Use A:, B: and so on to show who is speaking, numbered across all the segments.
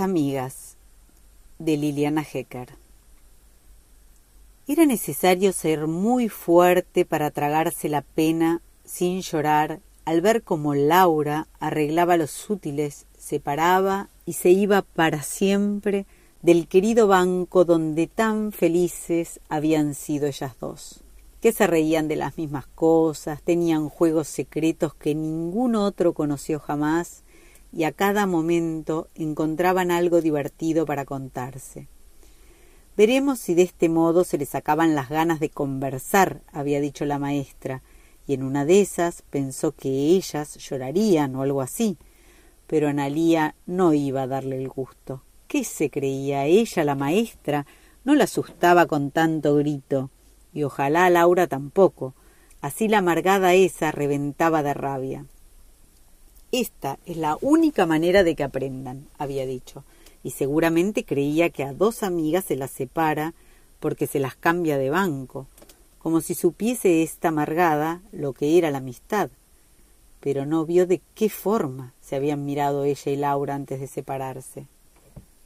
A: Amigas de Liliana Hecker. Era necesario ser muy fuerte para tragarse la pena sin llorar al ver cómo Laura arreglaba los útiles, se paraba y se iba para siempre del querido banco donde tan felices habían sido ellas dos, que se reían de las mismas cosas, tenían juegos secretos que ningún otro conoció jamás, y a cada momento encontraban algo divertido para contarse. Veremos si de este modo se les sacaban las ganas de conversar, había dicho la maestra, y en una de esas pensó que ellas llorarían o algo así, pero Analía no iba a darle el gusto. ¿Qué se creía ella, la maestra? No la asustaba con tanto grito, y ojalá Laura tampoco. Así la amargada esa reventaba de rabia. Esta es la única manera de que aprendan, había dicho, y seguramente creía que a dos amigas se las separa porque se las cambia de banco, como si supiese esta amargada lo que era la amistad. Pero no vio de qué forma se habían mirado ella y Laura antes de separarse.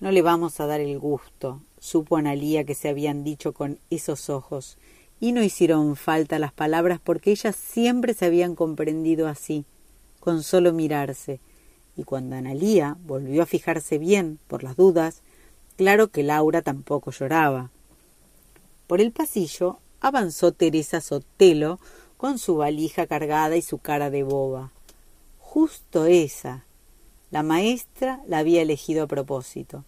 A: No le vamos a dar el gusto, supo Analía que se habían dicho con esos ojos, y no hicieron falta las palabras porque ellas siempre se habían comprendido así, con solo mirarse, y cuando Analía volvió a fijarse bien, por las dudas, claro que Laura tampoco lloraba. Por el pasillo avanzó Teresa Sotelo con su valija cargada y su cara de boba. Justo esa. La maestra la había elegido a propósito.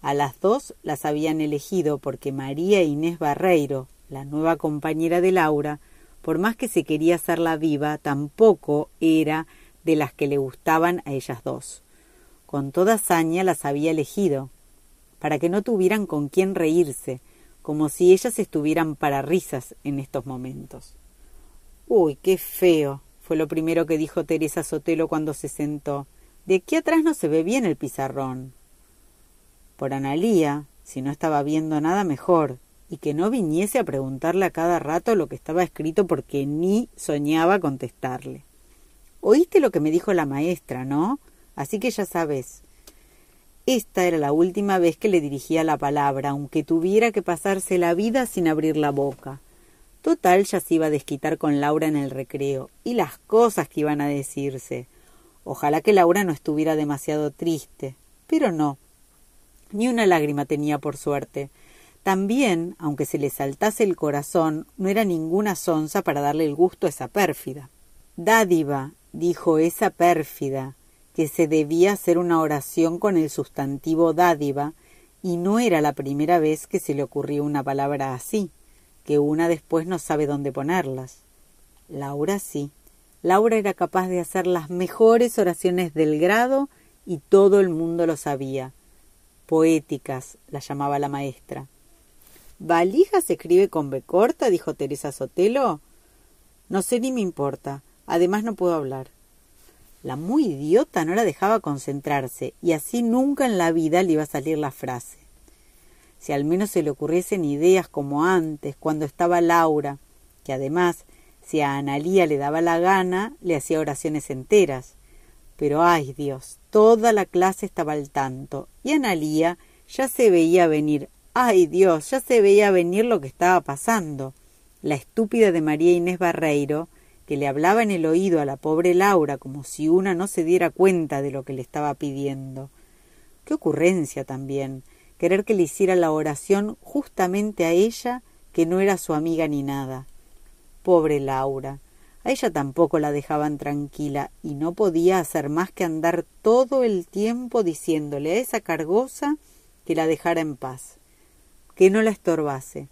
A: A las dos las habían elegido porque María Inés Barreiro, la nueva compañera de Laura, por más que se quería hacerla viva, tampoco era de las que le gustaban a ellas dos. Con toda hazaña las había elegido, para que no tuvieran con quién reírse, como si ellas estuvieran para risas en estos momentos. Uy, qué feo, fue lo primero que dijo Teresa Sotelo cuando se sentó. De aquí atrás no se ve bien el pizarrón. Por Analía, si no estaba viendo nada mejor, y que no viniese a preguntarle a cada rato lo que estaba escrito porque ni soñaba contestarle. Oíste lo que me dijo la maestra, ¿no? Así que ya sabes. Esta era la última vez que le dirigía la palabra, aunque tuviera que pasarse la vida sin abrir la boca. Total ya se iba a desquitar con Laura en el recreo, y las cosas que iban a decirse. Ojalá que Laura no estuviera demasiado triste, pero no. Ni una lágrima tenía por suerte. También, aunque se le saltase el corazón, no era ninguna sonza para darle el gusto a esa pérfida. Dádiva, dijo esa pérfida, que se debía hacer una oración con el sustantivo dádiva, y no era la primera vez que se le ocurrió una palabra así, que una después no sabe dónde ponerlas. Laura sí. Laura era capaz de hacer las mejores oraciones del grado y todo el mundo lo sabía. Poéticas, la llamaba la maestra. ¿Valija se escribe con B corta? dijo Teresa Sotelo. No sé ni me importa. Además no puedo hablar. La muy idiota no la dejaba concentrarse, y así nunca en la vida le iba a salir la frase. Si al menos se le ocurriesen ideas como antes, cuando estaba Laura, que además, si a Analía le daba la gana, le hacía oraciones enteras. Pero ay Dios, toda la clase estaba al tanto, y Analía ya se veía venir, ay Dios, ya se veía venir lo que estaba pasando. La estúpida de María Inés Barreiro que le hablaba en el oído a la pobre Laura como si una no se diera cuenta de lo que le estaba pidiendo. Qué ocurrencia también, querer que le hiciera la oración justamente a ella, que no era su amiga ni nada. Pobre Laura. A ella tampoco la dejaban tranquila y no podía hacer más que andar todo el tiempo diciéndole a esa cargosa que la dejara en paz, que no la estorbase,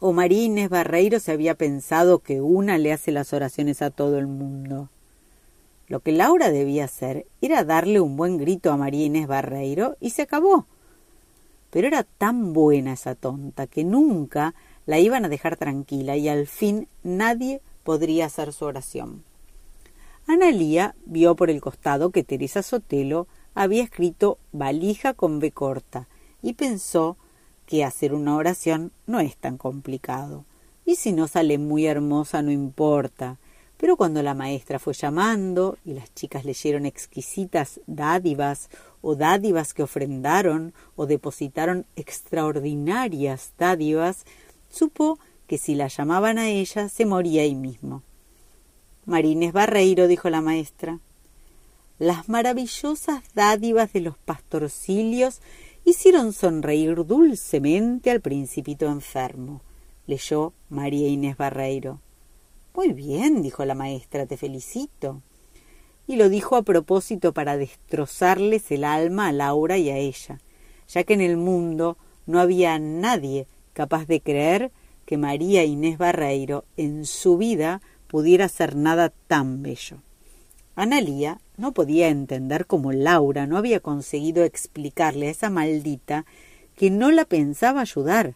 A: o María Inés Barreiro se había pensado que una le hace las oraciones a todo el mundo. Lo que Laura debía hacer era darle un buen grito a María Inés Barreiro y se acabó. Pero era tan buena esa tonta que nunca la iban a dejar tranquila y al fin nadie podría hacer su oración. Analía vio por el costado que Teresa Sotelo había escrito valija con B corta y pensó que hacer una oración no es tan complicado. Y si no sale muy hermosa no importa. Pero cuando la maestra fue llamando y las chicas leyeron exquisitas dádivas o dádivas que ofrendaron o depositaron extraordinarias dádivas, supo que si la llamaban a ella se moría ahí mismo. Marines Barreiro, dijo la maestra. Las maravillosas dádivas de los pastorcilios hicieron sonreír dulcemente al principito enfermo, leyó María Inés Barreiro. Muy bien, dijo la maestra, te felicito. Y lo dijo a propósito para destrozarles el alma a Laura y a ella, ya que en el mundo no había nadie capaz de creer que María Inés Barreiro en su vida pudiera ser nada tan bello. Analía no podía entender cómo Laura no había conseguido explicarle a esa maldita que no la pensaba ayudar,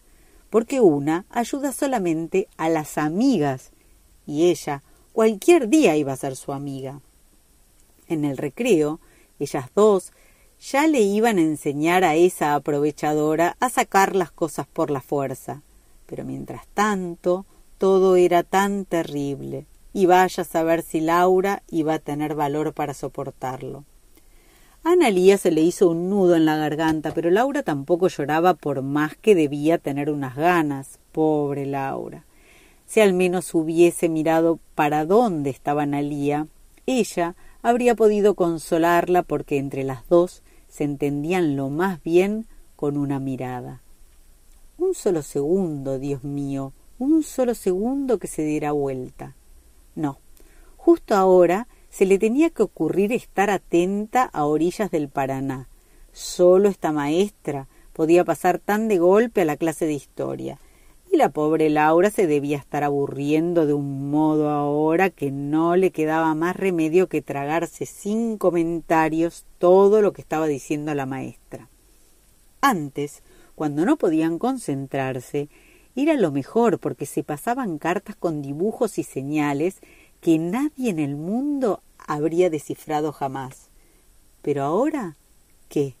A: porque una ayuda solamente a las amigas y ella cualquier día iba a ser su amiga. En el recreo, ellas dos ya le iban a enseñar a esa aprovechadora a sacar las cosas por la fuerza. Pero mientras tanto, todo era tan terrible, y vaya a saber si Laura iba a tener valor para soportarlo. A Analía se le hizo un nudo en la garganta, pero Laura tampoco lloraba por más que debía tener unas ganas. Pobre Laura. Si al menos hubiese mirado para dónde estaba Analía, ella habría podido consolarla porque entre las dos se entendían lo más bien con una mirada. Un solo segundo, Dios mío, un solo segundo que se diera vuelta. No, justo ahora se le tenía que ocurrir estar atenta a orillas del Paraná. Solo esta maestra podía pasar tan de golpe a la clase de historia. Y la pobre Laura se debía estar aburriendo de un modo ahora que no le quedaba más remedio que tragarse sin comentarios todo lo que estaba diciendo la maestra. Antes, cuando no podían concentrarse, era lo mejor porque se pasaban cartas con dibujos y señales que nadie en el mundo habría descifrado jamás. Pero ahora, ¿qué?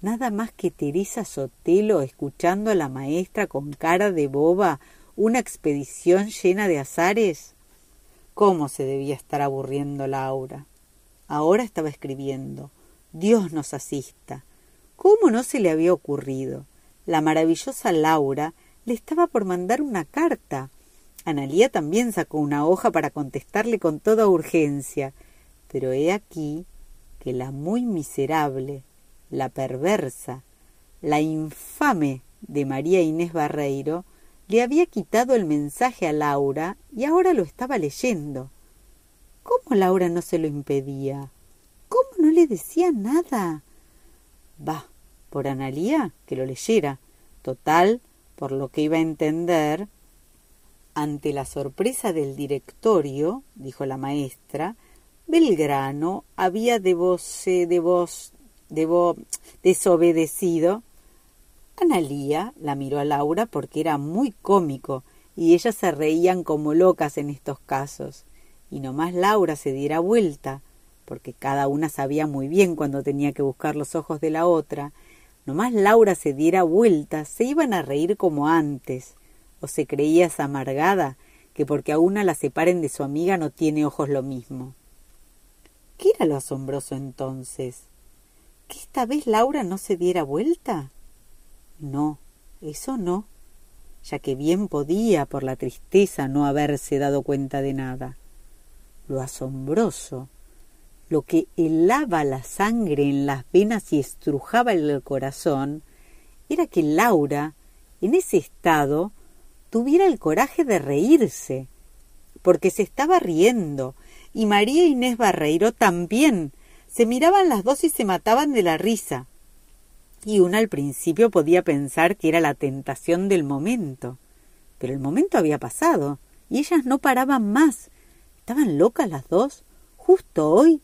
A: Nada más que Teresa Sotelo escuchando a la maestra con cara de boba una expedición llena de azares. ¿Cómo se debía estar aburriendo Laura? Ahora estaba escribiendo. Dios nos asista. ¿Cómo no se le había ocurrido? La maravillosa Laura le estaba por mandar una carta. Analía también sacó una hoja para contestarle con toda urgencia. Pero he aquí que la muy miserable, la perversa, la infame de María Inés Barreiro le había quitado el mensaje a Laura y ahora lo estaba leyendo. ¿Cómo Laura no se lo impedía? ¿Cómo no le decía nada? Bah, por Analía que lo leyera. Total, por lo que iba a entender. Ante la sorpresa del directorio, dijo la maestra, Belgrano había de vos, de vos, de vos, desobedecido. Analía la miró a Laura porque era muy cómico y ellas se reían como locas en estos casos. Y nomás Laura se diera vuelta, porque cada una sabía muy bien cuando tenía que buscar los ojos de la otra, nomás Laura se diera vuelta, se iban a reír como antes. ¿O se creía esa amargada que porque a una la separen de su amiga no tiene ojos lo mismo? ¿Qué era lo asombroso entonces? ¿Que esta vez Laura no se diera vuelta? No, eso no, ya que bien podía por la tristeza no haberse dado cuenta de nada. Lo asombroso lo que helaba la sangre en las venas y estrujaba el corazón, era que Laura, en ese estado, tuviera el coraje de reírse, porque se estaba riendo, y María Inés Barreiro también. Se miraban las dos y se mataban de la risa. Y una al principio podía pensar que era la tentación del momento. Pero el momento había pasado, y ellas no paraban más. ¿Estaban locas las dos? ¿Justo hoy?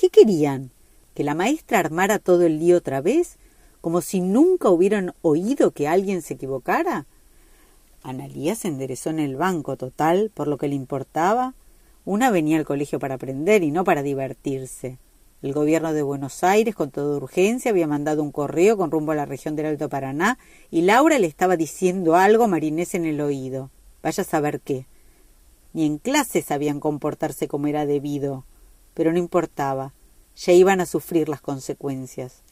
A: ¿Qué querían? ¿Que la maestra armara todo el día otra vez? ¿Como si nunca hubieran oído que alguien se equivocara? Analía se enderezó en el banco total, por lo que le importaba. Una venía al colegio para aprender y no para divertirse. El gobierno de Buenos Aires, con toda urgencia, había mandado un correo con rumbo a la región del Alto Paraná y Laura le estaba diciendo algo a Marinés en el oído. Vaya a saber qué. Ni en clase sabían comportarse como era debido pero no importaba, ya iban a sufrir las consecuencias.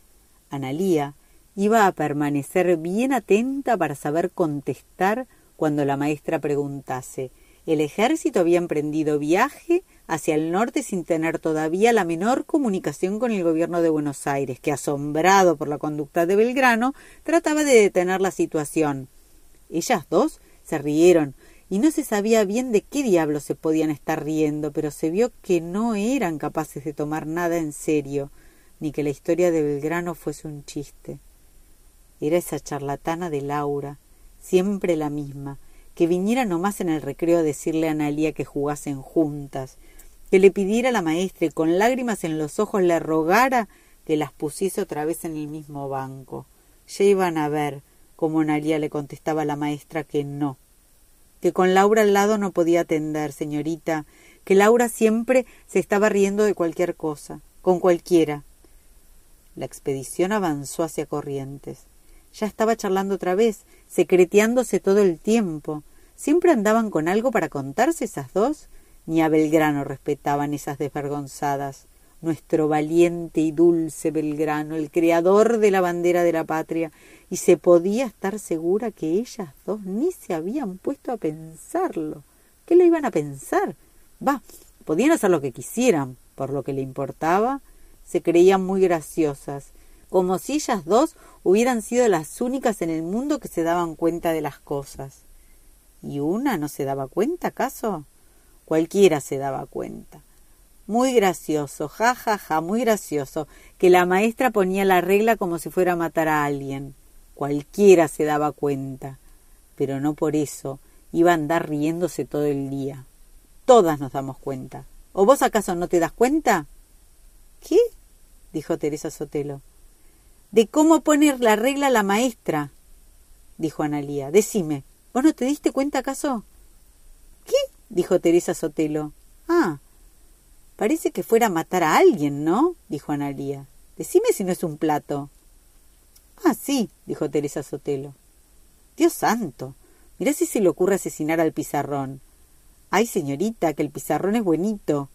A: Analía iba a permanecer bien atenta para saber contestar cuando la maestra preguntase. El ejército había emprendido viaje hacia el norte sin tener todavía la menor comunicación con el gobierno de Buenos Aires, que, asombrado por la conducta de Belgrano, trataba de detener la situación. Ellas dos se rieron, y no se sabía bien de qué diablos se podían estar riendo, pero se vio que no eran capaces de tomar nada en serio, ni que la historia de Belgrano fuese un chiste. Era esa charlatana de Laura, siempre la misma, que viniera nomás en el recreo a decirle a Analía que jugasen juntas, que le pidiera a la maestra y con lágrimas en los ojos le rogara que las pusiese otra vez en el mismo banco. Ya iban a ver cómo Analía le contestaba a la maestra que no, que con Laura al lado no podía atender, señorita, que Laura siempre se estaba riendo de cualquier cosa, con cualquiera. La expedición avanzó hacia Corrientes. Ya estaba charlando otra vez, secreteándose todo el tiempo. ¿Siempre andaban con algo para contarse esas dos? Ni a Belgrano respetaban esas desvergonzadas. Nuestro valiente y dulce Belgrano, el creador de la bandera de la patria, y se podía estar segura que ellas dos ni se habían puesto a pensarlo. ¿Qué le iban a pensar? Va, podían hacer lo que quisieran, por lo que le importaba, se creían muy graciosas, como si ellas dos hubieran sido las únicas en el mundo que se daban cuenta de las cosas. ¿Y una no se daba cuenta, acaso? Cualquiera se daba cuenta. Muy gracioso, ja, ja, ja, muy gracioso, que la maestra ponía la regla como si fuera a matar a alguien. Cualquiera se daba cuenta, pero no por eso iba a andar riéndose todo el día. Todas nos damos cuenta. ¿O vos acaso no te das cuenta? ¿Qué? dijo Teresa Sotelo. De cómo poner la regla la maestra, dijo Analía. Decime, ¿vos no te diste cuenta acaso? ¿Qué? dijo Teresa Sotelo. Ah, parece que fuera a matar a alguien, ¿no? dijo Analía. Decime si no es un plato. Ah, sí, dijo Teresa Sotelo. Dios santo. Mirá si se le ocurre asesinar al pizarrón. Ay, señorita, que el pizarrón es buenito.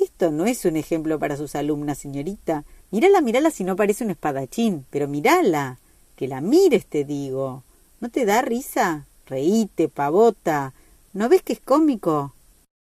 A: Esto no es un ejemplo para sus alumnas, señorita. Mírala, mírala si no parece un espadachín, pero mírala. Que la mires, te digo. ¿No te da risa? Reíte, pavota. ¿No ves que es cómico?